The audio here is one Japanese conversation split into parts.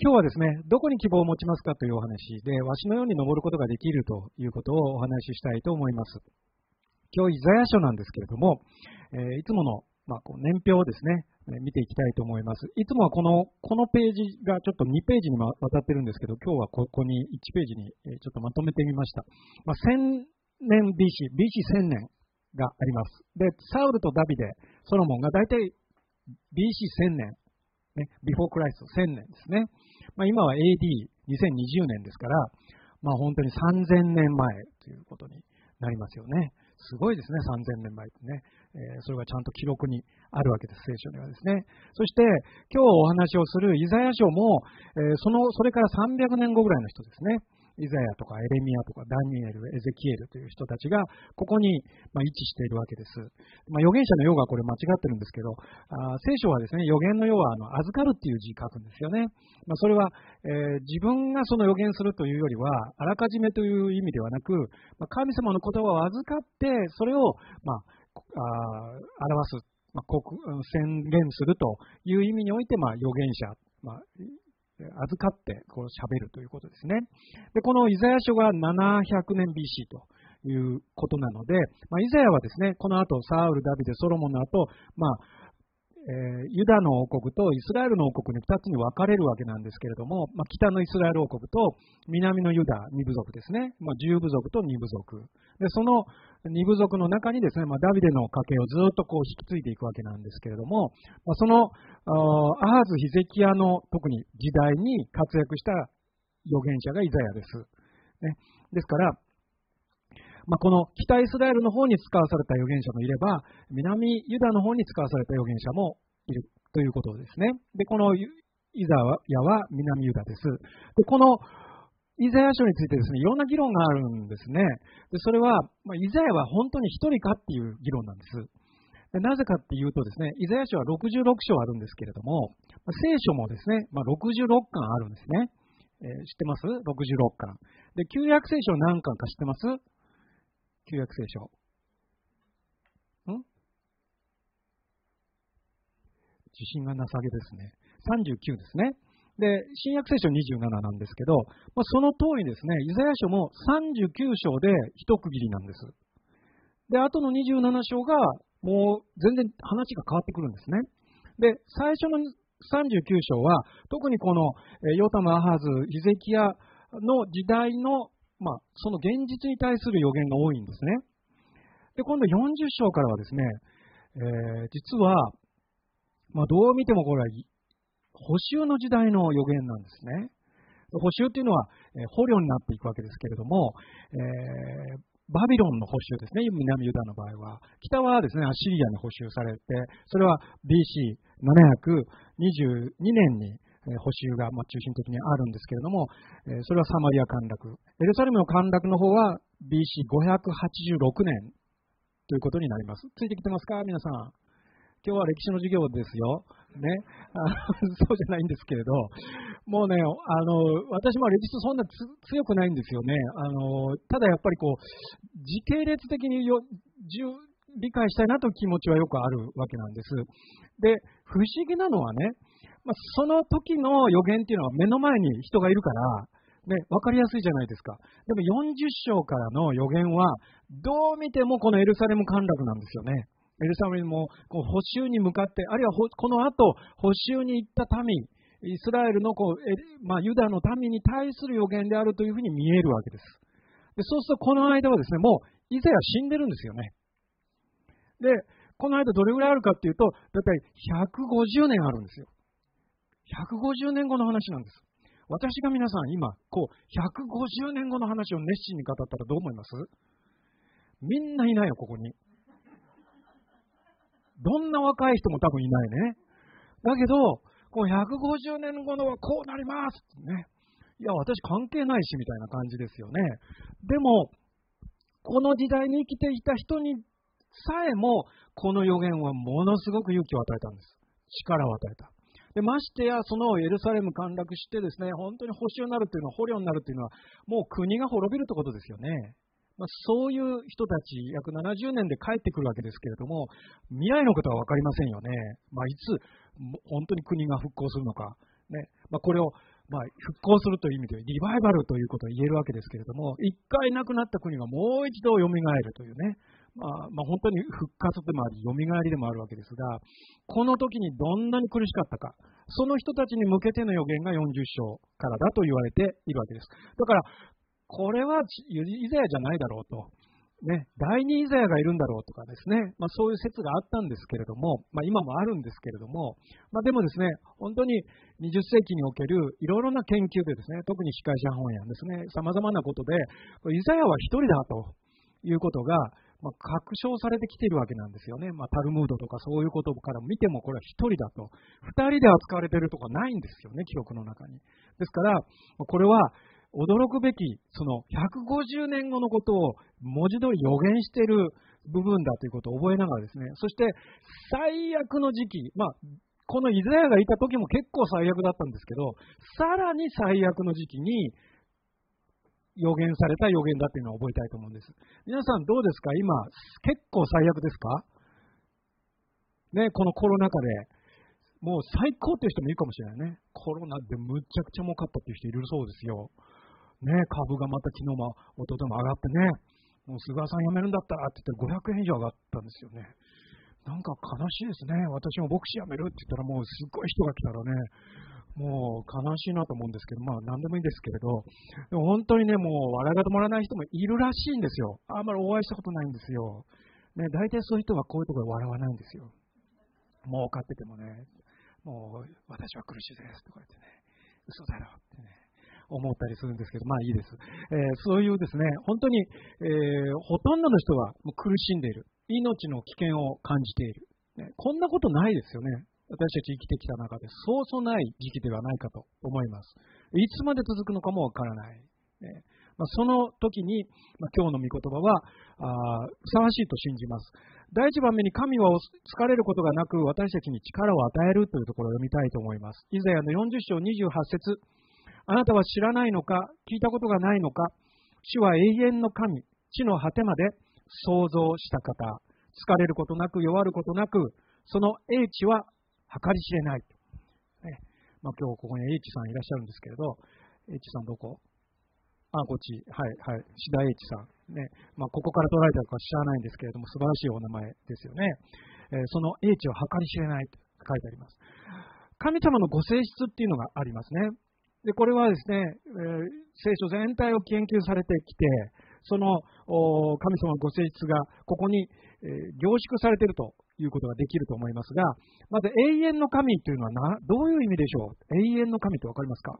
今日はですね、どこに希望を持ちますかというお話で、わしのように登ることができるということをお話ししたいと思います。今日、イザヤ書なんですけれども、え、いつもの、ま、こう年表をですね、見ていきたいと思います。いつもはこの、このページがちょっと2ページにわたってるんですけど、今日はここに1ページにちょっとまとめてみました。まあ、1000年 BC、BC1000 年があります。で、サウルとダビデ、ソロモンが大体 BC1000 年、ね、Before Christ 1000年ですね。まあ、今は AD2020 年ですから、まあ、本当に3000年前ということになりますよね。すごいですね、3000年前ってね。えー、それがちゃんと記録にあるわけです、聖書にはですね。そして、今日お話をするイザヤ書も、えー、その、それから300年後ぐらいの人ですね。イザヤとかエレミアとかダニエル、エゼキエルという人たちがここに、ま位置しているわけです。まあ、預言者の世がこれ間違ってるんですけど、あ聖書はですね、預言の世はあの預かるっていう字書くんですよね。まあ、それは、えー、自分がその預言するというよりは、あらかじめという意味ではなく、まあ、神様の言葉を預かって、それを、まあ、表す、まあ、宣言するという意味において、ま、預言者、ま、預かってこう喋るということですね。で、このイザヤ書が700年 BC ということなので、まあ、イザヤはですね、この後、サウル、ダビデ、ソロモンの後、まあ、えー、ユダの王国とイスラエルの王国に2つに分かれるわけなんですけれども、まあ、北のイスラエル王国と南のユダ2部族ですね、まあ、10部族と2部族。でその2部族の中にですね、まあ、ダビデの家系をずっとこう引き継いでいくわけなんですけれども、まあ、そのアハズ・ヒゼキヤの特に時代に活躍した預言者がイザヤです。ね、ですから、まあ、この北イスラエルの方に使わされた預言者もいれば、南ユダの方に使わされた預言者もいるということですね。で、このイザヤは南ユダです。で、このイザヤ書についてですね、いろんな議論があるんですね。でそれは、まあ、イザヤは本当に一人かっていう議論なんです。でなぜかっていうとですね、イザヤ書は66章あるんですけれども、聖書もですね、まあ、66巻あるんですね。えー、知ってます ?66 巻。で、旧約聖書何巻か知ってます？旧約聖書。ん？自信がなさげですね。39ですね。で、新約聖書27なんですけど、まあ、その通りですね、イザヤ書も39章で一区切りなんです。で、あとの27章が、もう全然話が変わってくるんですね。で、最初の39章は、特にこの、ヨタム・アハズ、ヒゼキヤの時代のまあ、その現実に対する予言が多いんですね。で、今度40章からはですね、えー、実は、まあ、どう見てもこれは、補修の時代の予言なんですね。補修っていうのは、えー、捕虜になっていくわけですけれども、えー、バビロンの補修ですね、南ユダの場合は。北はですね、アシリアに補修されて、それは BC722 年に補修がま中心的にあるんですけれども、それはサマリア陥落。エルサレムの陥落の方は BC586 年ということになります。ついてきてますか？皆さん。今日は歴史の授業ですよ。ね。そうじゃないんですけれど、もうね、あの、私も歴史そんな強くないんですよね。あの、ただやっぱりこう、時系列的によ理解したいなという気持ちはよくあるわけなんです。で、不思議なのはね、まあ、その時の予言っていうのは目の前に人がいるから、ね、分かりやすいじゃないですか。でも40章からの予言は、どう見てもこのエルサレム陥落なんですよね。エルサレムもこう補修に向かって、あるいはこの後、補修に行った民、イスラエルのこう、まあ、ユダの民に対する予言であるというふうに見えるわけです。でそうすると、この間はですね、もう、以前は死んでるんですよね。で、この間どれぐらいあるかっていうと、だいたい150年あるんですよ。150年後の話なんです。私が皆さん今、こう、150年後の話を熱心に語ったらどう思います？みんないないよ、ここに。どんな若い人も多分いないね。だけど、こう150年後のはこうなりますってね。いや、私関係ないし、みたいな感じですよね。でも、この時代に生きていた人にさえも、この予言はものすごく勇気を与えたんです。力を与えた。でましてや、そのエルサレム陥落してですね、本当に保守になるというのは、捕虜になるというのは、もう国が滅びるということですよね。まあ、そういう人たち、約70年で帰ってくるわけですけれども、未来のことは分かりませんよね。まあ、いつ、本当に国が復興するのか。ねまあ、これをまあ、復興するという意味でリバイバルということを言えるわけですけれども、一回なくなった国がもう一度蘇るというね、まあ、まあ、本当に復活でもあり、蘇りでもあるわけですが、この時にどんなに苦しかったか、その人たちに向けての予言が40章からだと言われているわけです。だから、これはイザヤじゃないだろうと。ね、第二イザヤがいるんだろうとかですね、まあ、そういう説があったんですけれども、まあ、今もあるんですけれども、まあ、でもですね、本当に20世紀におけるいろいろな研究でですね、特に司会者本やですね、様々なことで、イザヤは一人だということが、まあ、確証されてきているわけなんですよね。まあ、タルムードとかそういうことから見てもこれは1人だと。2人で扱われているとかないんですよね、記録の中に。ですから、これは驚くべき、その150年後のことを文字通り予言している部分だということを覚えながらですね、そして最悪の時期、まあ、このイザヤがいた時も結構最悪だったんですけど、さらに最悪の時期に予言された予言だっていうのを覚えたいと思うんです。皆さんどうですか？今、結構最悪ですか？ね、このコロナ禍で、もう最高っていう人もいるかもしれないね。コロナでむちゃくちゃ儲かったっていう人いるそうですよ。ね、株がまた昨日も一昨日も上がってね、もう菅さん辞めるんだったらって言って500円以上上がったんですよね。なんか悲しいですね。私も牧師辞めるって言ったらもうすっごい人が来たらね、もう悲しいなと思うんですけど、まあ何でもいいんですけれど、でも本当にね、もう笑いが止まらない人もいるらしいんですよ。あんまりお会いしたことないんですよ。ね、大体そういう人はこういうところで笑わないんですよ。儲かっててもね、もう私は苦しいですとか言ってね、嘘だろってね、思ったりするんですけど、まあいいです。えー、そういうですね、本当に、えー、ほとんどの人はもう苦しんでいる。命の危険を感じている。ね、こんなことないですよね。私たち生きてきた中でそうそうない時期ではないかと思います。いつまで続くのかもわからない。ねまあ、その時に、まあ、今日の御言葉はあふさわしいと信じます。第一番目に神は疲れることがなく私たちに力を与えるというところを読みたいと思います。イザヤの40章28節あなたは知らないのか聞いたことがないのか主は永遠の神、地の果てまで創造した方。疲れることなく弱ることなくその英知は計り知れない。ねまあ、今日ここに H さんいらっしゃるんですけれど、H さんどこ？あ、こっち。はい、はい。志田 H さん。ね。まあ、ここから取られたのか知らないんですけれども、素晴らしいお名前ですよね。えー、その H は計り知れないと書いてあります。神様のご性質っていうのがありますね。で、これはですね、えー、聖書全体を研究されてきて、その神様のご性質がここに、えー、凝縮されているということができると思いますが、まず永遠の神というのはなどういう意味でしょう？永遠の神って分かりますか？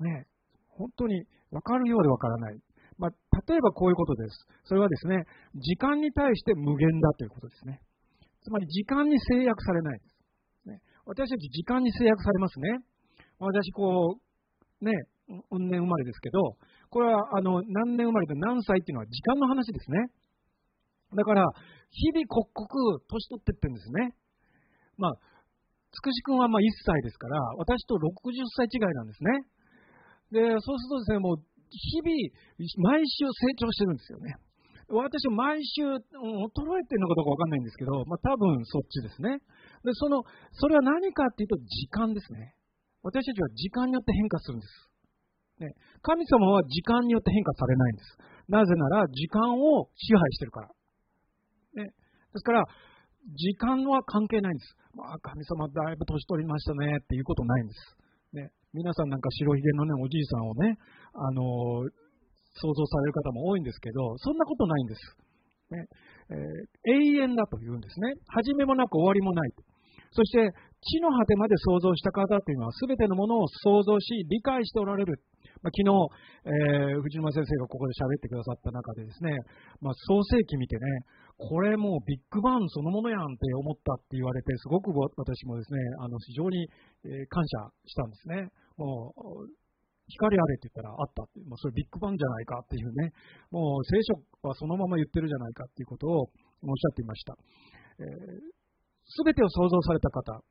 ね本当に分かるようで分からない。まあ、例えばこういうことです。それはですね、時間に対して無限だということですね。つまり時間に制約されないです。ね、私たち時間に制約されますね。私、こう、ね、運年生まれですけど、これはあの何年生まれで何歳っていうのは時間の話ですね。だから、日々刻々年取っていってるんですね。まあ、つくし君はまあ1歳ですから、私と60歳違いなんですね。で、そうするとですね、もう日々、毎週成長してるんですよね。私、毎週、衰えてるのかどうかわかんないんですけど、まあ多分そっちですね。で、その、それは何かっていうと時間ですね。私たちは時間によって変化するんです。ね、神様は時間によって変化されないんです。なぜなら、時間を支配してるから。ね、ですから、時間は関係ないんです。まあ、神様だいぶ年取りましたねっていうことないんです。ね、皆さんなんか白ひげのね、おじいさんをね、あのー、想像される方も多いんですけど、そんなことないんです。ねえー、永遠だというんですね。始めもなく終わりもない。そして、地の果てまで想像した方というのは、すべてのものを想像し、理解しておられる。まあ、昨日、えー、藤沼先生がここで喋ってくださった中でですね、まあ、創世記見てね、これもうビッグバンそのものやんって思ったって言われて、すごく私もですね、あの非常に、感謝したんですね。もう光あれって言ったらあったって、まあ、それビッグバンじゃないかっていうね、もう聖書はそのまま言ってるじゃないかっていうことをおっしゃっていました。す、え、べ、てを創造された方、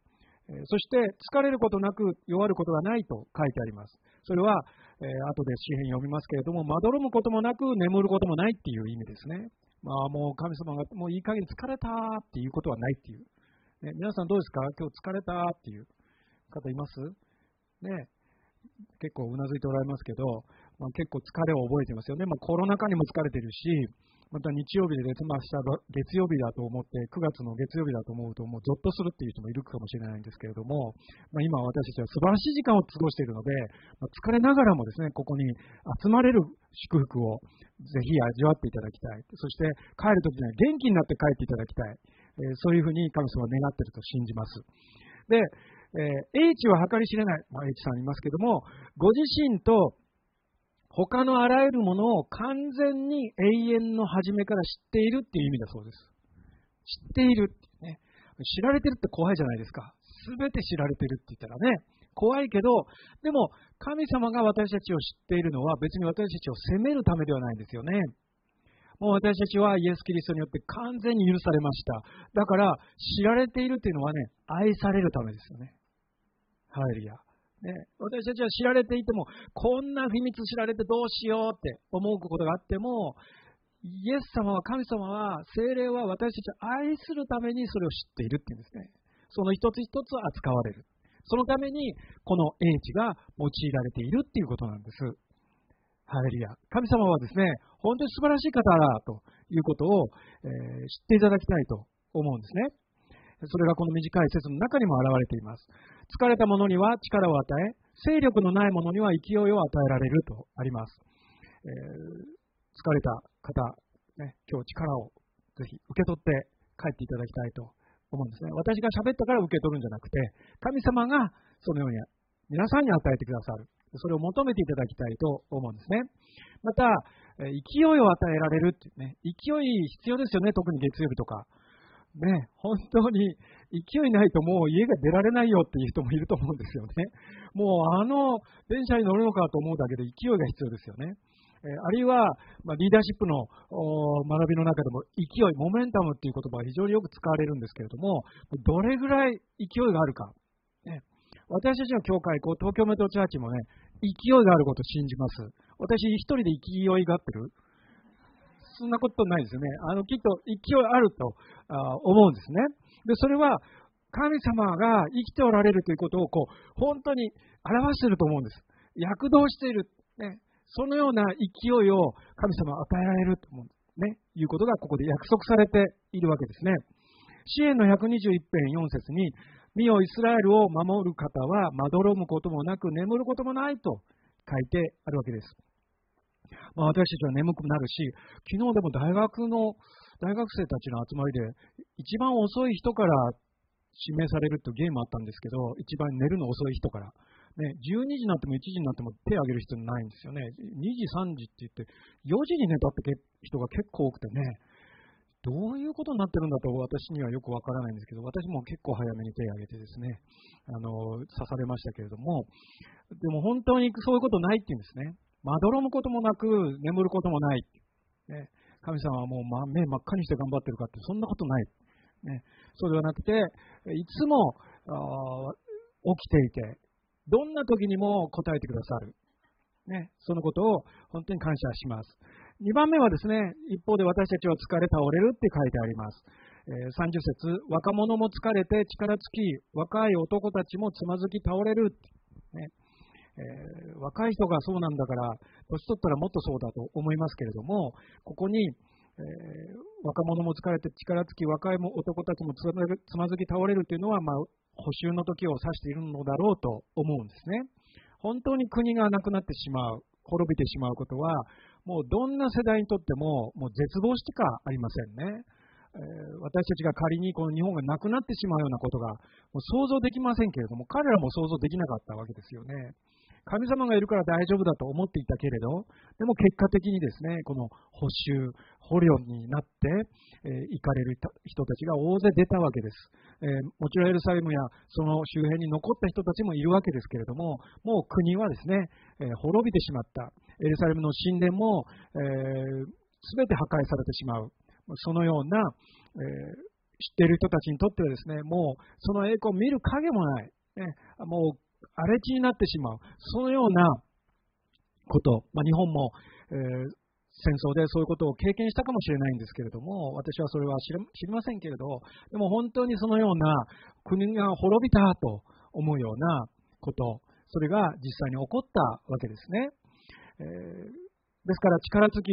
そして疲れることなく弱ることがないと書いてあります。それは、えー、後で詩篇読みますけれども、まどろむこともなく眠ることもないっていう意味ですね。まあもう神様がもういい加減疲れたっていうことはないっていう。ね、皆さんどうですか？今日疲れたっていう方います？ね。結構うなずいておられますけど、まあ、結構疲れを覚えてますよね。まあ、コロナ禍にも疲れてるし、また日曜日で,、まあ、月曜日だと思って、9月の月曜日だと思うと、もうゾッとするっていう人もいるかもしれないんですけれども、まあ、今私たちは素晴らしい時間を過ごしているので、まあ、疲れながらもですね、ここに集まれる祝福をぜひ味わっていただきたい。そして帰るときには元気になって帰っていただきたい。えー、そういうふうに神様は願っていると信じます。で、えー、H は計り知れない、まあ、H さんいますけども、ご自身と他のあらゆるものを完全に永遠の初めから知っているっていう意味だそうです。知っているってね。知られてるって怖いじゃないですか。すべて知られてるって言ったらね、怖いけど、でも神様が私たちを知っているのは別に私たちを責めるためではないんですよね。もう私たちはイエス・キリストによって完全に許されました。だから知られているっていうのはね、愛されるためですよね。ハレルヤ。ね、私たちは知られていても、こんな秘密知られてどうしようって思うことがあっても、イエス様は、神様は、精霊は私たちを愛するためにそれを知っているっていうんですね。その一つ一つ扱われる。そのために、この英知が用いられているっていうことなんです。ハレルヤ。神様はですね、本当に素晴らしい方だということを、えー、知っていただきたいと思うんですね。それがこの短い説の中にも表れています。疲れた者には力を与え、勢力のない者には勢いを与えられるとあります。えー、疲れた方、ね、今日力をぜひ受け取って帰っていただきたいと思うんですね。私が喋ったから受け取るんじゃなくて、神様がそのように皆さんに与えてくださる。それを求めていただきたいと思うんですね。また、勢いを与えられるってね、勢い必要ですよね、特に月曜日とか。ね、本当に勢いないともう家が出られないよっていう人もいると思うんですよね。もうあの電車に乗るのかと思うだけで勢いが必要ですよね。えあるいは、ま、リーダーシップの学びの中でも勢い、モメンタムっていう言葉が非常によく使われるんですけれども、どれぐらい勢いがあるか。ね、私たちの教会、こう東京メトロチャーチもね、勢いがあることを信じます。私一人で勢いがあってるそんなことないですよね。あの、きっと勢いあると思うんですね。で、それは、神様が生きておられるということを、こう、本当に表していると思うんです。躍動している。ね。そのような勢いを神様は与えられると思う。ね。いうことがここで約束されているわけですね。支援の121編4節に、見よイスラエルを守る方はまどろむこともなく眠ることもないと書いてあるわけです。まあ、私たちは眠くなるし、昨日でも大学の、大学生たちの集まりで、一番遅い人から指名されるというゲームあったんですけど、一番寝るの遅い人から。ね、12時になっても1時になっても手を挙げる必要ないんですよね。2時、3時って言って、4時に寝たって人が結構多くてね、どういうことになってるんだと私にはよくわからないんですけど、私も結構早めに手を挙げてですね、あの、刺されましたけれども、でも本当にそういうことないっていうんですね。まどろむこともなく、眠ることもない。ね、神様はもう、ま、目真っ赤にして頑張ってるかって、そんなことない。ね、そうではなくて、いつも起きていて、どんな時にも答えてくださる。ね、そのことを本当に感謝します。2番目はですね、一方で私たちは疲れ倒れるって書いてあります。え、30節若者も疲れて力尽き、若い男たちもつまずき倒れる。ねえー、若い人がそうなんだから、年取ったらもっとそうだと思いますけれども、ここに、えー、若者も疲れて力尽き、若い男たちもつまずき倒れるというのは、まあ、補修の時を指しているのだろうと思うんですね。本当に国がなくなってしまう、滅びてしまうことは、もうどんな世代にとっても、もう絶望しかありませんね。え、私たちが仮にこの日本がなくなってしまうようなことがもう想像できませんけれども、彼らも想像できなかったわけですよね。神様がいるから大丈夫だと思っていたけれど、でも結果的にですね、この補修、捕虜になって、えー、行かれる人たちが大勢出たわけです、えー、もちろんエルサレムやその周辺に残った人たちもいるわけですけれども、もう国はですね、えー、滅びてしまった。エルサレムの神殿も、えー、全て破壊されてしまう。そのような、え知っている人たちにとってはですね、もうその栄光を見る影もない。ね、もう荒れ地になってしまう、そのようなこと、まあ、日本も、えー、戦争でそういうことを経験したかもしれないんですけれども、私はそれは知りませんけれど、でも本当にそのような国が滅びたと思うようなこと、それが実際に起こったわけですね。えー、ですから力尽き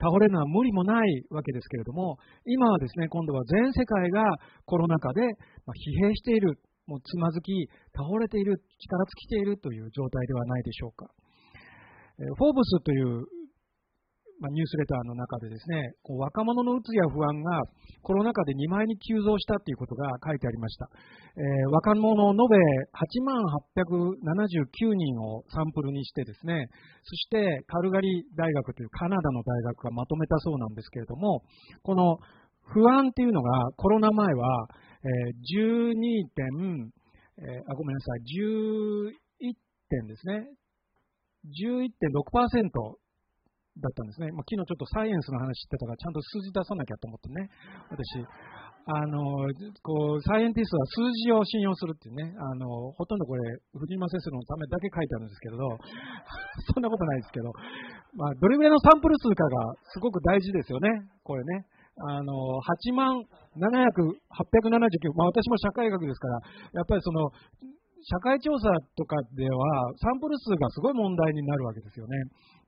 倒れるのは無理もないわけですけれども、今はですね、今度は全世界がコロナ禍で疲弊している、もうつまずき、倒れている、力尽きているという状態ではないでしょうか。フォーブスというまあ、ニュースレターの中でですね、こう若者のうつや不安がコロナ禍で2倍に急増したということが書いてありました。えー、若者延べ8万879人をサンプルにしてですね、そしてカルガリ大学というカナダの大学がまとめたそうなんですけれども、この不安っていうのがコロナ前は、12点、えー、あ、ごめんなさい、11点ですね。11.6%だったんですね。まあ、昨日ちょっとサイエンスの話してたから、ちゃんと数字出さなきゃと思ってね。私、あの、こう、サイエンティストは数字を信用するっていうね、あの、ほとんどこれ、藤間先生のためだけ書いてあるんですけれど、そんなことないですけど、まあ、どれぐらいのサンプル数かがすごく大事ですよね、これね。あの、8万700、879、まあ私も社会学ですから、やっぱりその、社会調査とかでは、サンプル数がすごい問題になるわけですよね。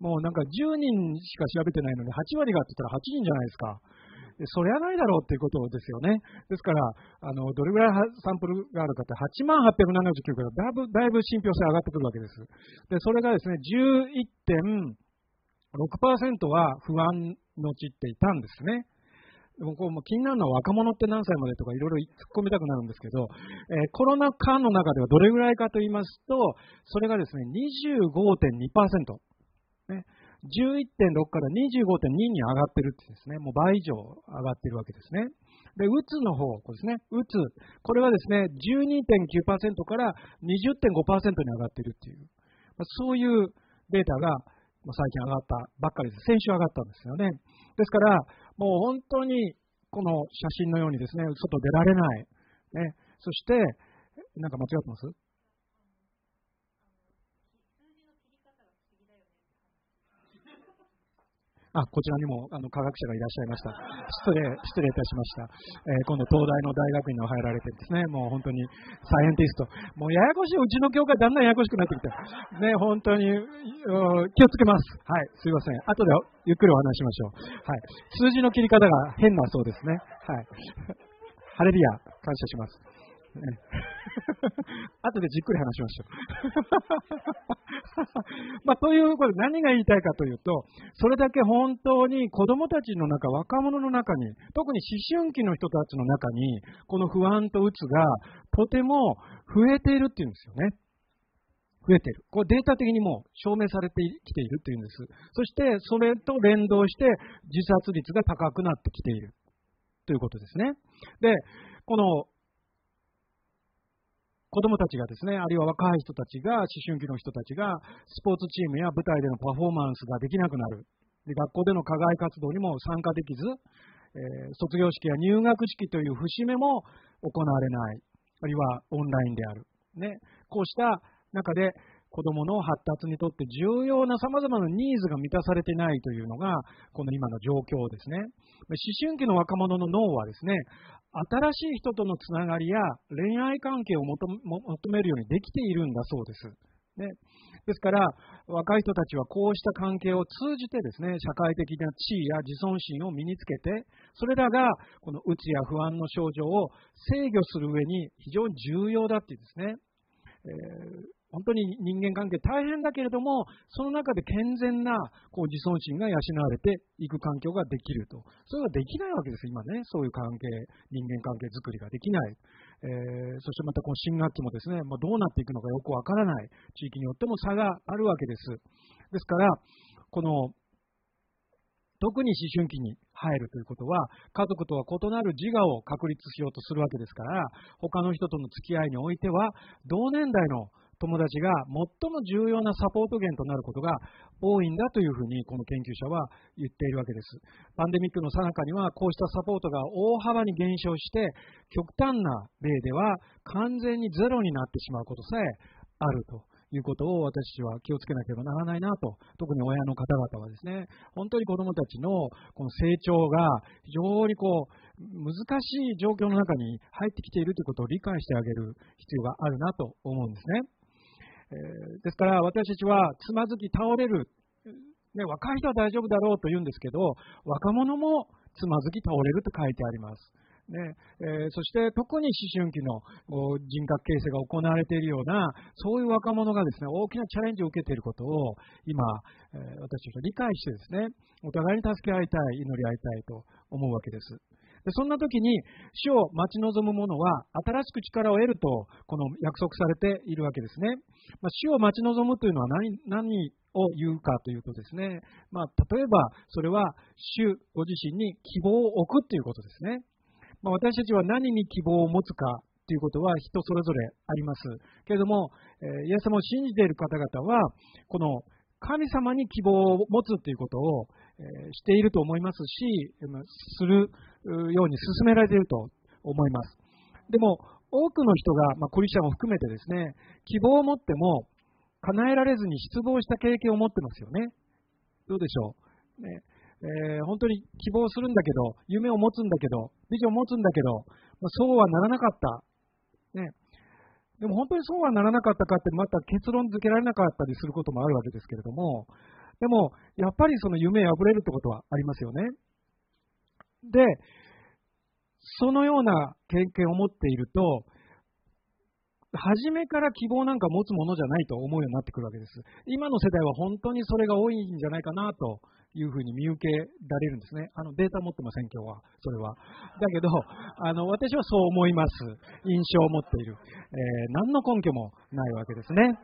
もうなんか10人しか調べてないのに8割がって言ったら8人じゃないですか。そりゃないだろうっていうことですよね。ですから、あの、どれぐらいサンプルがあるかって、8万879からだいぶ、だいぶ信憑性上がってくるわけです。で、それがですね、11.6%は不安のちっていたんですね。でも気になるのは若者って何歳までとかいろいろ突っ込みたくなるんですけど、えー、コロナ禍の中ではどれぐらいかと言いますと、それがですね、25.2%。ね、11.6から25.2に上がってるってですね、もう倍以上上がってるわけですね。で、うつの方、これですね、うつ。これはですね、12.9%から20.5%に上がってるっていう、まあ、そういうデータが最近上がったばっかりです。先週上がったんですよね。ですから、もう本当にこの写真のようにですね、外出られない。ね、そして、なんか間違ってます？あ、こちらにもあの科学者がいらっしゃいました。失礼、失礼いたしました。えー、今度東大の大学院に入られてですね、もう本当にサイエンティスト。もうややこしい、うちの教会だんだんややこしくなってきて。ね、本当に、気をつけます。はい、すいません。後でゆっくりお話しましょう。はい。数字の切り方が変なそうですね。はい。ハレリア、感謝します。ね、後でじっくり話しましょう。まあ、ということで何が言いたいかというと、それだけ本当に子供たちの中、若者の中に、特に思春期の人たちの中に、この不安とうつがとても増えているっていうんですよね。増えている。これデータ的にも証明されてきているというんです。そして、それと連動して自殺率が高くなってきているということですね。で、この子供たちがですね、あるいは若い人たちが、思春期の人たちが、スポーツチームや舞台でのパフォーマンスができなくなる。で学校での課外活動にも参加できず、えー、卒業式や入学式という節目も行われない。あるいはオンラインである。ね、こうした中で子供の発達にとって重要な様々なニーズが満たされていないというのが、この今の状況ですね。思春期の若者の脳はですね、新しい人とのつながりや恋愛関係を求めるようにできているんだそうです。ね、ですから、若い人たちはこうした関係を通じてですね、社会的な地位や自尊心を身につけて、それらがこのうつや不安の症状を制御する上に非常に重要だっていうですね。えー本当に人間関係大変だけれども、その中で健全なこう自尊心が養われていく環境ができると。それができないわけです、今ね。そういう関係、人間関係づくりができない。えー、そしてまたこの新学期もですね、まあ、どうなっていくのかよくわからない。地域によっても差があるわけです。ですから、この特に思春期に入るということは、家族とは異なる自我を確立しようとするわけですから、他の人との付き合いにおいては、同年代の友達が最も重要なサポート源となることが多いんだというふうにこの研究者は言っているわけです。パンデミックの最中にはこうしたサポートが大幅に減少して極端な例では完全にゼロになってしまうことさえあるということを私は気をつけなければならないなと、特に親の方々はですね、本当に子供たちのこの成長が非常にこう難しい状況の中に入ってきているということを理解してあげる必要があるなと思うんですね。えー、ですから私たちはつまずき倒れる、ね、若い人は大丈夫だろうと言うんですけど、若者もつまずき倒れると書いてあります。ねえー、そして特に思春期の人格形成が行われているような、そういう若者がですね、大きなチャレンジを受けていることを今、えー、私たちは理解してですね、お互いに助け合いたい、祈り合いたいと思うわけです。そんな時に死を待ち望む者は新しく力を得るとこの約束されているわけですね。まあ、死を待ち望むというのは何何を言うかというとですね、まあ、例えばそれは主ご自身に希望を置くということですね。まあ、私たちは何に希望を持つかということは人それぞれあります。けれども、えイエス様を信じている方々は、この神様に希望を持つということを、していると思いますし、するように進められていると思います。でも、多くの人が、まあ、クリスチャンを含めてですね、希望を持っても叶えられずに失望した経験を持ってますよね。どうでしょう？ねえー、本当に希望するんだけど、夢を持つんだけど、ビジョンを持つんだけど、まあ、そうはならなかった。ね、でも本当にそうはならなかったかって、また結論付けられなかったりすることもあるわけですけれども、でも、やっぱりその夢破れるってことはありますよね。で、そのような経験を持っていると、初めから希望なんか持つものじゃないと思うようになってくるわけです。今の世代は本当にそれが多いんじゃないかなというふうに見受けられるんですね。あのデータ持ってません、今日は。それは。だけど、あの私はそう思います。印象を持っている。えー、何の根拠もないわけですね。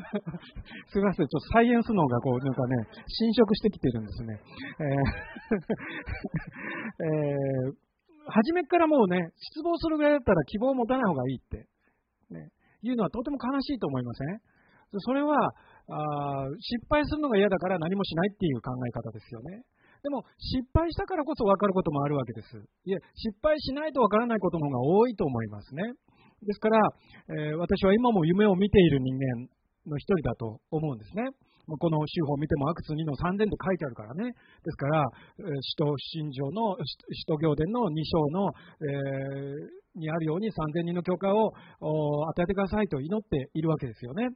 すみません、ちょっとサイエンス脳がこう、なんかね、侵食してきてるんですね。えー えー初めからもうね、失望するぐらいだったら希望を持たない方がいいって、いうのはとても悲しいと思いません？それはあ失敗するのが嫌だから何もしないっていう考え方ですよね。でも失敗したからこそ分かることもあるわけです。いえ、失敗しないと分からないことの方が多いと思いますね。ですから、えー、私は今も夢を見ている人間の一人だと思うんですね。この手法を見てもアクツ2の3000と書いてあるからね。ですから、使徒信条の、使徒行伝の2章の、えー、にあるように3000人の教会を与えてくださいと祈っているわけですよね。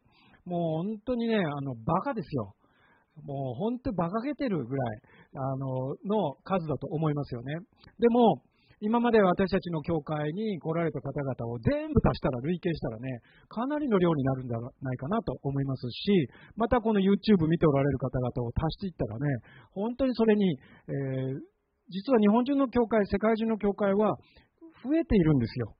もう本当にね、あの、バカですよ。もう本当に馬鹿げてるぐらい、あの、の数だと思いますよね。でも、今まで私たちの教会に来られた方々を全部足したら、累計したらね、かなりの量になるんじゃないかなと思いますし、またこの YouTube 見ておられる方々を足していったらね、本当にそれに、えー、実は日本中の教会、世界中の教会は増えているんですよ。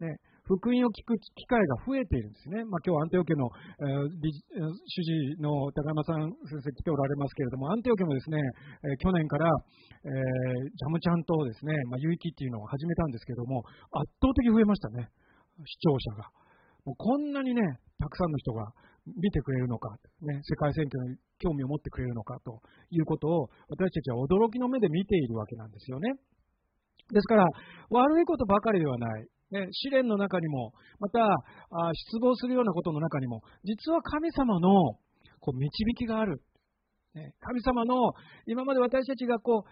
ね、福音を聞く機会が増えているんですね。まあ、今日アンテオ家の、えー、主事の高山さん先生来ておられますけれども、アンテオ家もですね、え、去年から、えー、ジャムちゃんとですね、まあ、有益っていうのを始めたんですけれども、圧倒的増えましたね、視聴者が。もうこんなにね、たくさんの人が見てくれるのか、ね、世界選挙に興味を持ってくれるのかということを私たちは驚きの目で見ているわけなんですよね。ですから、悪いことばかりではない。ね、試練の中にも、またあ失望するようなことの中にも、実は神様のこう導きがある。神様の今まで私たちがこう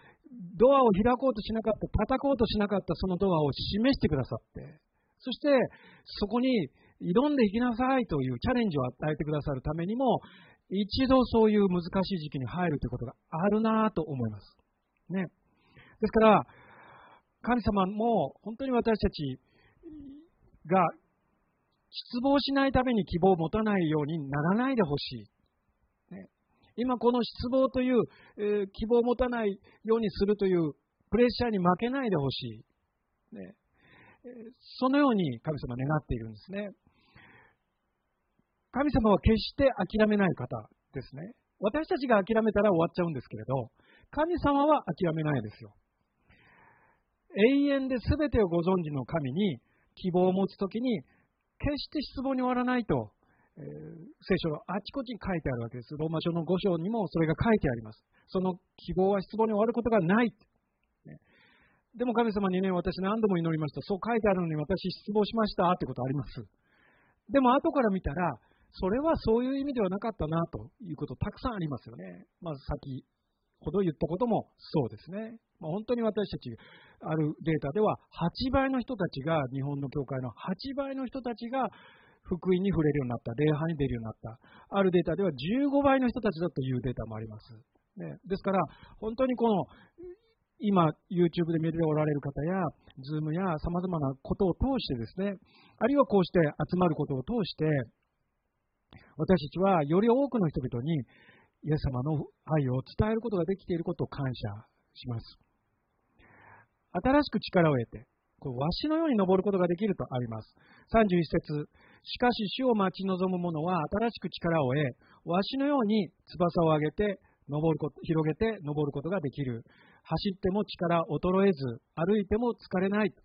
ドアを開こうとしなかった、叩こうとしなかったそのドアを示してくださって、そしてそこに挑んでいきなさいというチャレンジを与えてくださるためにも、一度そういう難しい時期に入るということがあるなと思います。ね。ですから、神様も本当に私たちが失望しないために希望を持たないようにならないでほしい。ね、今この失望という、えー、希望を持たないようにするというプレッシャーに負けないでほしい。ね、そのように神様は願っているんですね。神様は決して諦めない方ですね。私たちが諦めたら終わっちゃうんですけれど、神様は諦めないですよ。永遠で全てをご存知の神に希望を持つときに、決して失望に終わらないと、えー、聖書のあちこちに書いてあるわけです。ローマ書の5章にもそれが書いてあります。その希望は失望に終わることがない。でも神様にね、私何度も祈りました。そう書いてあるのに私失望しましたってことあります。でも後から見たら、それはそういう意味ではなかったなということたくさんありますよね。まず先ほど言ったこともそうですね。まあ、本当に私たち、あるデータでは8倍の人たちが、日本の教会の8倍の人たちが福音に触れるようになった、礼拝に出るようになった。あるデータでは15倍の人たちだというデータもあります。ね、ですから、本当にこの、今、YouTube で見ておられる方や、Zoom や様々なことを通してですね、あるいはこうして集まることを通して、私たちはより多くの人々にイエス様の愛を伝えることができていることを感謝します。新しく力を得て、こうわしのように登ることができるとあります。31節しかし主を待ち望む者は新しく力を得、わしのように翼を上げて登ること、広げて登ることができる。走っても力衰えず、歩いても疲れないと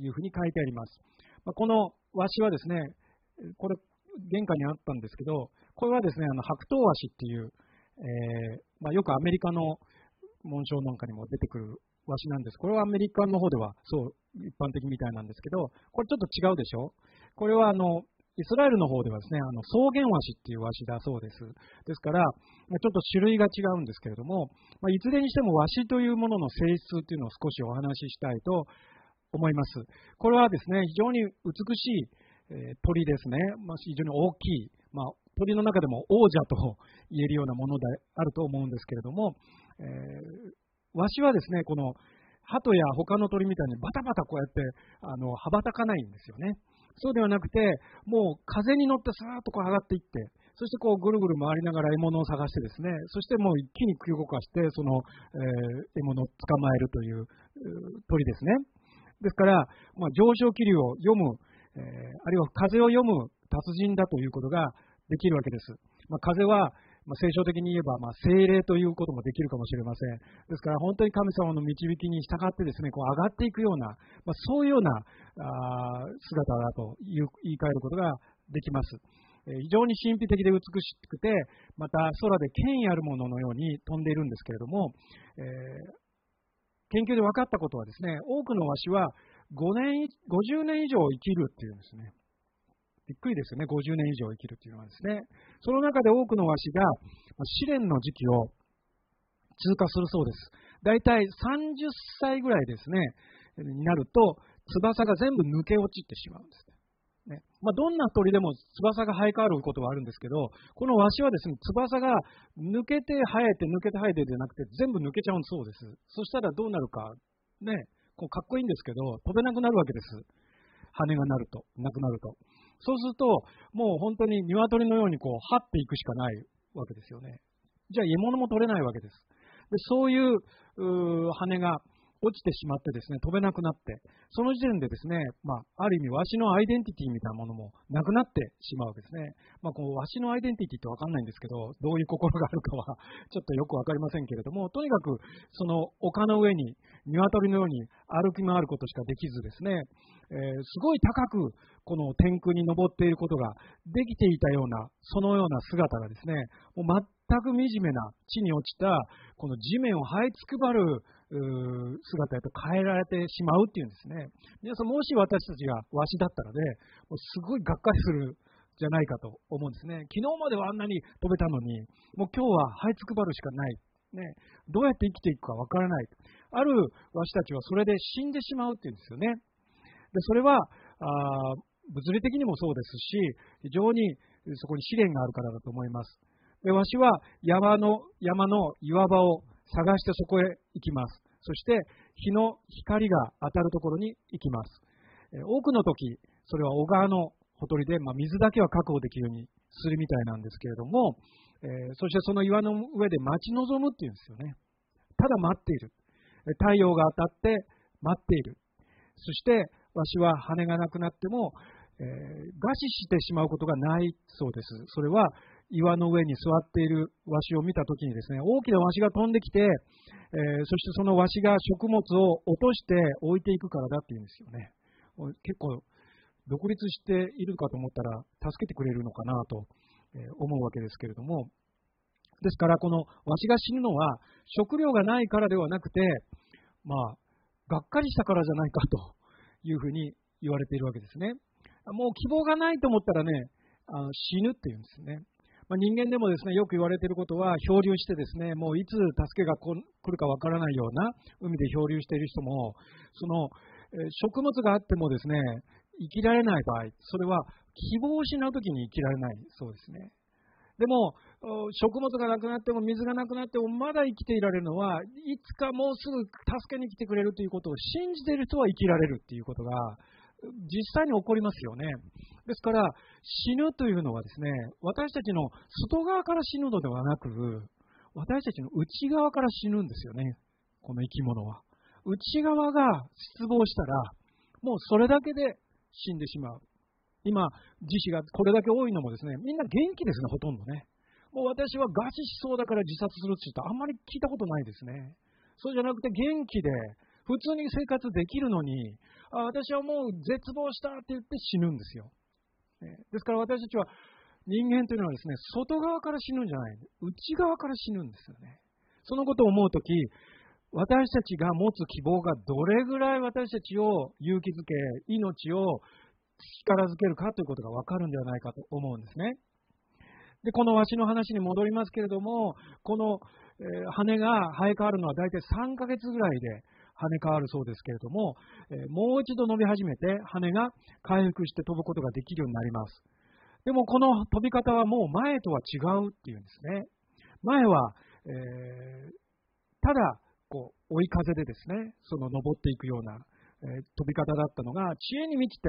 いうふうに書いてあります。このわしはですね、これ、玄関にあったんですけど、これはですね、あの白桃和紙っていう、えー、まあ、よくアメリカの紋章なんかにも出てくる和紙なんです。これはアメリカの方ではそう一般的みたいなんですけど、これちょっと違うでしょ？これはあのイスラエルの方ではですね、あの草原和紙っていう和紙だそうです。ですから、ちょっと種類が違うんですけれども、まあ、いずれにしても和紙というものの性質っていうのを少しお話ししたいと思います。これはですね、非常に美しい、鳥ですね、まあ、非常に大きい、まあ、鳥の中でも王者と言えるようなものであると思うんですけれども、えー、わしはですね、この鳩や他の鳥みたいにバタバタこうやってあの羽ばたかないんですよね。そうではなくて、もう風に乗ってスーッとこう上がっていって、そしてこうぐるぐる回りながら獲物を探してですね、そしてもう一気に動かして、その、えー、獲物を捕まえるという鳥ですね。ですから、まあ、上昇気流を読む、えー、あるいは風を読む達人だということができるわけです。まあ、風はまあ、聖書的に言えば、まあ、精霊ということもできるかもしれません。ですから、本当に神様の導きに従ってですね、こう上がっていくような、まあ、そういうようなあ姿だと言い換えることができます。非常に神秘的で美しくて、また空で権威あるもののように飛んでいるんですけれども、えー、研究で分かったことはですね、多くのワシは5年、50年以上生きるっていうんですね。びっくりですよね、50年以上生きるというのはですね。その中で多くのわしが試練の時期を通過するそうです。だいたい30歳ぐらいですね、になると、翼が全部抜け落ちてしまうんですね。まあ、どんな鳥でも翼が生え変わることはあるんですけど、このワシはですね、翼が抜けて生えて抜けて生えてじゃなくて全部抜けちゃうそうです。そしたらどうなるか、ね、こうかっこいいんですけど、飛べなくなるわけです。羽がなると、なくなると。そうすると、もう本当に鶏のようにこう、張っていくしかないわけですよね。じゃあ、獲物も取れないわけです。でそういう羽が落ちてしまってですね、飛べなくなって、その時点でですね、まあ、ある意味、わしのアイデンティティみたいなものもなくなってしまうわけですね。まあ、こう、わしのアイデンティティってわかんないんですけど、どういう心があるかは ちょっとよくわかりませんけれども、とにかく、その丘の上に、鶏のように歩き回ることしかできずですね、えー、すごい高く、この天空に登っていることができていたような、そのような姿がですね、もう全く惨めな地に落ちた、この地面を這いつくばる姿へと変えられてしまうっていうんですね。皆さん、もし私たちがわしだったらね、もうすごいがっかりするじゃないかと思うんですね。昨日まではあんなに飛べたのに、もう今日は這いつくばるしかない。ね、どうやって生きていくかわからない。あるわしたちはそれで死んでしまうっていうんですよね。でそれはあ物理的にもそうですし、非常にそこに試練があるからだと思います。でわしは山の山の岩場を探してそこへ行きます。そして日の光が当たるところに行きます。多くの時、それは小川のほとりで、まあ、水だけは確保できるようにするみたいなんですけれども、えー、そしてその岩の上で待ち望むっていうんですよね。ただ待っている。太陽が当たって待っている。そして、わしは羽がなくなっても、えー、餓死してしまうことがないそうです。それは岩の上に座っているワシを見たときにですね、大きなワシが飛んできて、えー、そしてそのワシが食物を落として置いていくからだっていうんですよね。結構、独立しているかと思ったら、助けてくれるのかなと思うわけですけれども、ですから、このワシが死ぬのは、食料がないからではなくて、まあ、がっかりしたからじゃないかというふうに言われているわけですね。もう希望がないと思ったらね、あの死ぬっていうんですね。ま、人間でもですね、よく言われていることは、漂流してですね、もういつ助けが来るかわからないような海で漂流している人も、その、食物があってもですね、生きられない場合、それは希望を失う時に生きられないそうですね。でも、食物がなくなっても水がなくなってもまだ生きていられるのは、いつかもうすぐ助けに来てくれるということを信じている人は生きられるっていうことが、実際に起こりますよね。ですから、死ぬというのはですね、私たちの外側から死ぬのではなく、私たちの内側から死ぬんですよね。この生き物は。内側が失望したら、もうそれだけで死んでしまう。今、自死がこれだけ多いのもですね、みんな元気ですね、ほとんどね。もう私は餓死しそうだから自殺するって言ったらあんまり聞いたことないですね。そうじゃなくて元気で、普通に生活できるのに、あ私はもう絶望したって言って死ぬんですよ。ですから私たちは人間というのはですね、外側から死ぬんじゃない、内側から死ぬんですよね。そのことを思うとき、私たちが持つ希望がどれぐらい私たちを勇気づけ、命を力づけるかということがわかるんではないかと思うんですね。で、このわしの話に戻りますけれども、この、え、羽が生え変わるのは大体3ヶ月ぐらいで跳ね変わるそうですけれども、えー、もう一度伸び始めて羽が回復して飛ぶことができるようになります。でもこの飛び方はもう前とは違うっていうんですね。前は、えー、ただこう追い風でですね、その登っていくような、えー、飛び方だったのが、知恵に満ちて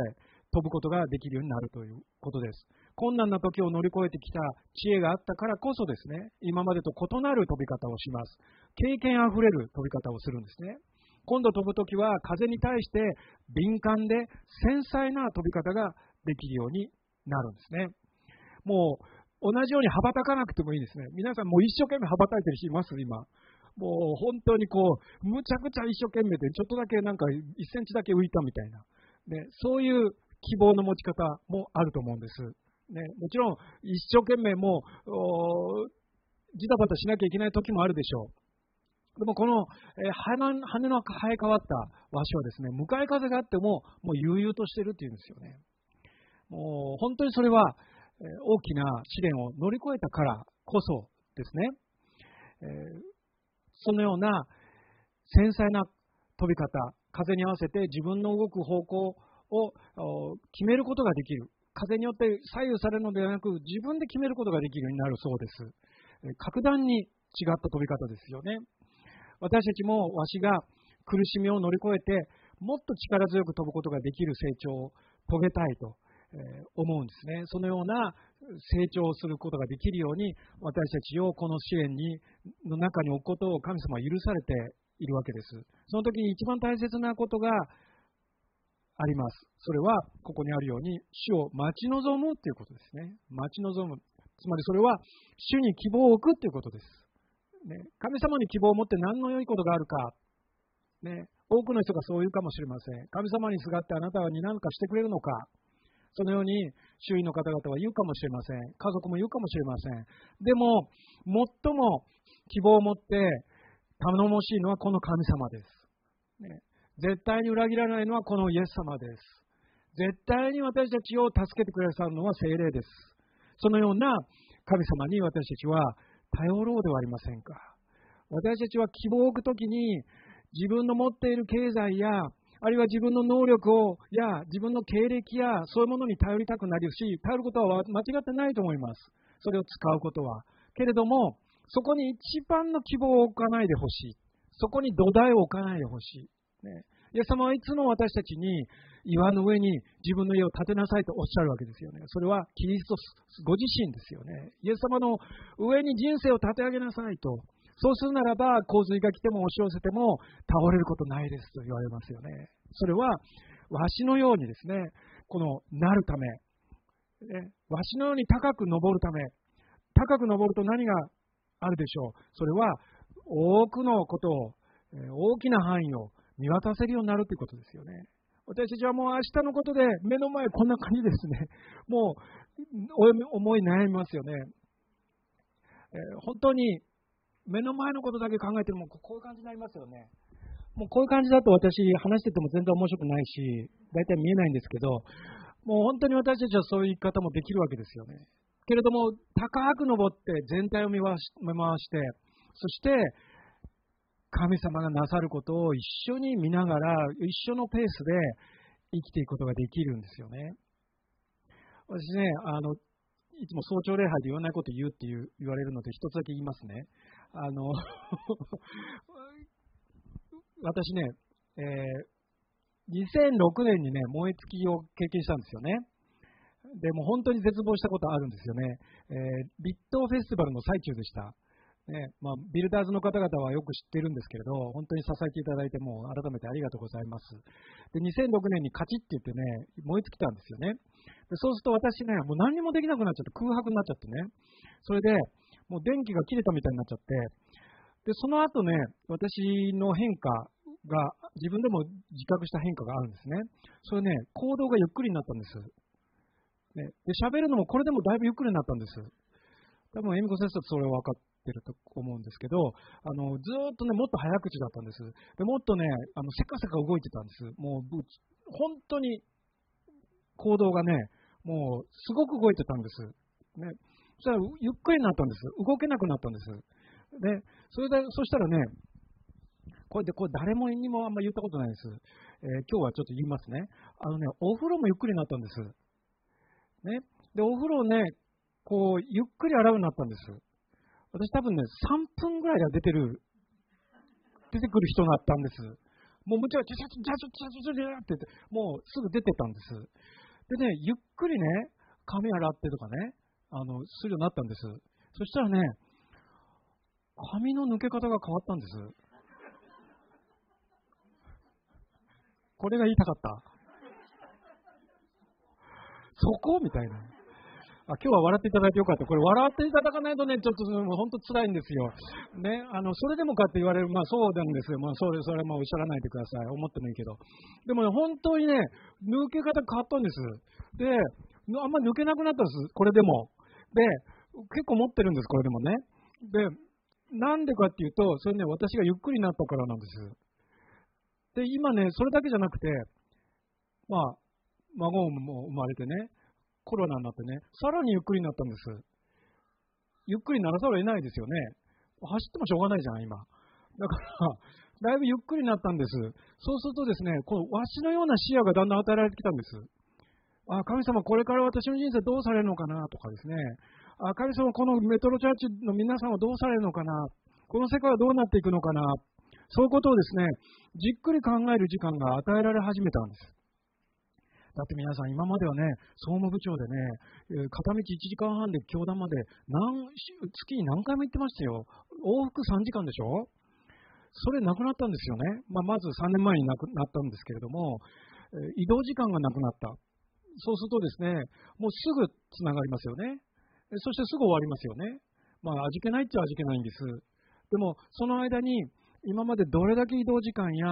飛ぶことができるようになるということです。困難な時を乗り越えてきた知恵があったからこそですね、今までと異なる飛び方をします。経験あふれる飛び方をするんですね。今度飛ぶときは風に対して敏感で繊細な飛び方ができるようになるんですね。もう同じように羽ばたかなくてもいいですね。皆さんもう一生懸命羽ばたいてる人います？今。もう本当にこう、むちゃくちゃ一生懸命で、ちょっとだけなんか1センチだけ浮いたみたいな。ね、そういう希望の持ち方もあると思うんです。ね、もちろん一生懸命もう、ジタバタしなきゃいけない時もあるでしょう。でもこの、えー、羽の生え変わった和紙はですね、向かい風があっても、もう悠々としてるっていうんですよね。もう本当にそれは、えー、大きな試練を乗り越えたからこそですね、えー、そのような繊細な飛び方、風に合わせて自分の動く方向を決めることができる。風によって左右されるのではなく、自分で決めることができるようになるそうです。格段に違った飛び方ですよね。私たちもわしが苦しみを乗り越えて、もっと力強く飛ぶことができる成長を遂げたいと思うんですね。そのような成長することができるように、私たちをこの支援にの中に置くことを神様は許されているわけです。その時に一番大切なことがあります。それは、ここにあるように、主を待ち望むということですね。待ち望む。つまりそれは、主に希望を置くということです。ね、神様に希望を持って何の良いことがあるか、ね、多くの人がそう言うかもしれません。神様にすがってあなたはに何かしてくれるのか。そのように周囲の方々は言うかもしれません。家族も言うかもしれません。でも、最も希望を持って頼もしいのはこの神様です。ね、絶対に裏切らないのはこのイエス様です。絶対に私たちを助けてくださるのは精霊です。そのような神様に私たちは頼ろうではありませんか。私たちは希望を置くときに自分の持っている経済やあるいは自分の能力をや自分の経歴やそういうものに頼りたくなるし頼ることは間違ってないと思います。それを使うことは。けれどもそこに一番の希望を置かないでほしい。そこに土台を置かないでほしい。ね、イエス様はいつも私たちに岩の上に自分の家を建てなさいとおっしゃるわけですよね。それはキリストご自身ですよね。イエス様の上に人生を建て上げなさいと。そうするならば洪水が来ても押し寄せても倒れることないですと言われますよね。それはわしのようにですね、このなるため、ね、わしのように高く登るため、高く登ると何があるでしょう？それは多くのことを、大きな範囲を見渡せるようになるということですよね。私たちはもう明日のことで目の前こんな感じですね。もう思い悩みますよね。えー、本当に目の前のことだけ考えてもこういう感じになりますよね。もうこういう感じだと私話してても全然面白くないし、大体見えないんですけど、もう本当に私たちはそういう言い方もできるわけですよね。けれども、高く登って全体を見回して、そして神様がなさることを一緒に見ながら、一緒のペースで生きていくことができるんですよね。私ね、あの、いつも早朝礼拝で言わないこと言うっていう言われるので、一つだけ言いますね。あの 私ね、えー、2006年にね、燃え尽きを経験したんですよね。でも本当に絶望したことあるんですよね。えー、立東フェスティバルの最中でした。ねまあ、ビルダーズの方々はよく知ってるんですけれど、本当に支えていただいて、もう改めてありがとうございます。で2006年にカチッって言ってね、燃え尽きたんですよね。でそうすると私ね、もう何もできなくなっちゃって、空白になっちゃってね、それでもう電気が切れたみたいになっちゃって、でその後ね、私の変化が、自分でも自覚した変化があるんですね。それね、行動がゆっくりになったんです。ね、で喋るのもこれでもだいぶゆっくりになったんです。多分、恵美子先生とそれは分かってると思うんですけど、あのずっとね、もっと早口だったんです。でもっとね、あのせかせか動いてたんです。もう、本当に行動がね、もうすごく動いてたんです。ね、そしたらゆっくりになったんです。動けなくなったんです。で、それで、そしたらね、これで、これ誰もにもあんま言ったことないです。えー、今日はちょっと言いますね。あのね、お風呂もゆっくりになったんです。ね。で、お風呂をね、こう、ゆっくり洗うようになったんです。私多分ね、3分ぐらいで出てる、出てくる人になったんです。もうもちろん、ジャジャジャジャジャジャジャって言って、もうすぐ出てたんです。でね、ゆっくりね、髪洗ってとかね、あの、するようになったんです。そしたらね、髪の抜け方が変わったんです。これが言いたかった。そこ？みたいな。あ今日は笑っていただいてよかった。これ笑っていただかないとね、ちょっと本当辛いんですよ。ね、あの、それでもかって言われる、まあそうなんですよ。まあそうそれもおっしゃらないでください。思ってもいいけど。でもね、本当にね、抜け方変わったんです。で、あんま抜けなくなったんです。これでも。で、結構持ってるんです、これでもね。で、なんでかっていうと、それね、私がゆっくりになったからなんです。で、今ね、それだけじゃなくて、まあ、孫も生まれてね、コロナになってね、さらにゆっくりになったんです。ゆっくりならざるを得ないですよね。走ってもしょうがないじゃん、今。だから、だいぶゆっくりになったんです。そうするとですね、このわしのような視野がだんだん与えられてきたんです。あ、神様、これから私の人生どうされるのかな？とかですね。あ、神様、このメトロチャーチの皆さんはどうされるのかな？この世界はどうなっていくのかな？そういうことをですね、じっくり考える時間が与えられ始めたんです。だって皆さん、今まではね、総務部長でね、片道1時間半で教団まで何月に何回も行ってましたよ。往復3時間でしょ？それなくなったんですよね。まあ、まず3年前になくなったんですけれども、移動時間がなくなった。そうするとですね、もうすぐつながりますよね。そしてすぐ終わりますよね。まあ、味気ないっちゃ味気ないんです。でも、その間に、今までどれだけ移動時間や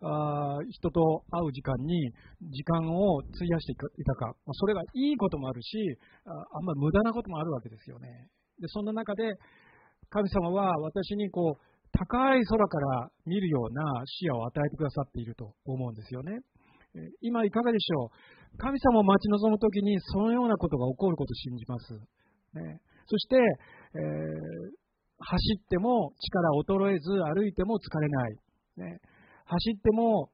あ人と会う時間に時間を費やしていたか、ま、それがいいこともあるしあんまり無駄なこともあるわけですよね。でそんな中で神様は私にこう高い空から見るような視野を与えてくださっていると思うんですよね。今いかがでしょう？神様を待ち望むときにそのようなことが起こることを信じます、ね、そして、えー走っても力衰えず、歩いても疲れない。ね、走っても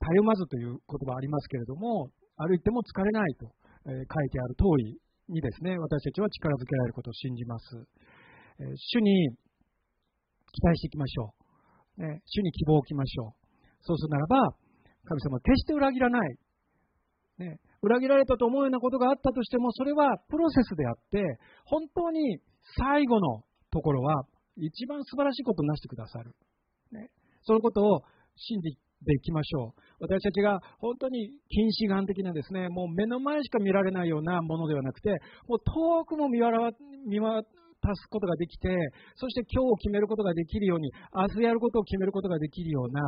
たゆまずという言葉ありますけれども、歩いても疲れないと、えー、書いてある通りにですね、私たちは力づけられることを信じます。えー、主に期待していきましょう。ね、主に希望を置きましょう。そうするならば、神様は決して裏切らない。ね、裏切られたと思うようなことがあったとしても、それはプロセスであって、本当に最後のところは、一番素晴らしいことをなしてくださる。ね、そのことを信じていきましょう。私たちが本当に近視眼的なですね、もう目の前しか見られないようなものではなくて、もう遠くも見渡すことができて、そして今日を決めることができるように、明日やることを決めることができるような、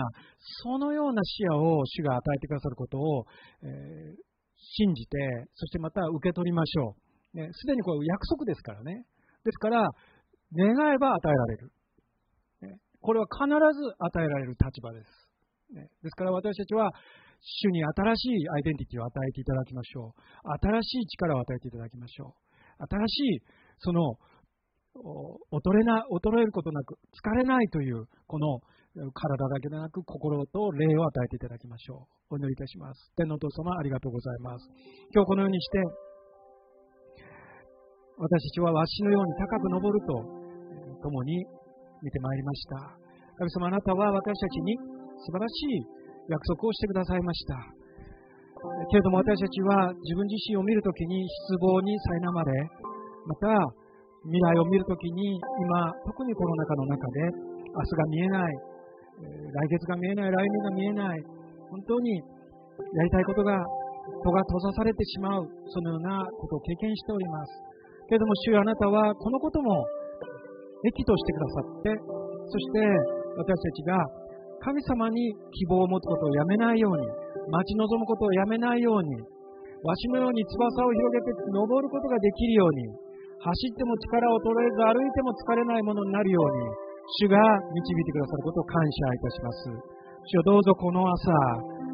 そのような視野を主が与えてくださることを、えー、信じて、そしてまた受け取りましょう。ね、すでにこれ約束ですからね。ですから、願えば与えられる。ね、これは必ず与えられる立場です。ね、ですから私たちは、主に新しいアイデンティティを与えていただきましょう。新しい力を与えていただきましょう。新しい、その、衰れな、衰えることなく、疲れないという、この、体だけでなく心と霊を与えていただきましょう。お祈りいたします。天皇父様ありがとうございます。今日このようにして、私たちはわしのように高く登ると、共に見てまいりました。神様あなたは私たちに素晴らしい約束をしてくださいました。けれども私たちは自分自身を見るときに失望に苛まれ、また未来を見るときに今、特にコロナ禍の中で明日が見えない、来月が見えない、来年が見えない、本当にやりたいことが戸が閉ざされてしまう、そのようなことを経験しております。けれども、主よあなたはこのことも益としてくださって、そして私たちが神様に希望を持つことをやめないように、待ち望むことをやめないように、わしのように翼を広げて登ることができるように、走っても力を取れず歩いても疲れないものになるように、主が導いてくださることを感謝いたします。主よどうぞこの朝、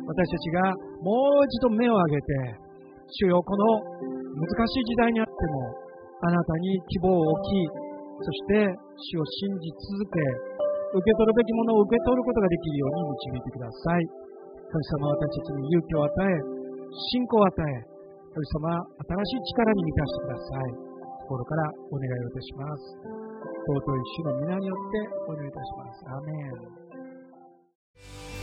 私たちがもう一度目を上げて、主よこの難しい時代にあっても、あなたに希望を置き、そして主を信じ続け、受け取るべきものを受け取ることができるように導いてください。神様私たちに勇気を与え、信仰を与え、神様新しい力に満たしてください。心からお願いをいたします。尊い主の皆によってお願いいたします。アメン。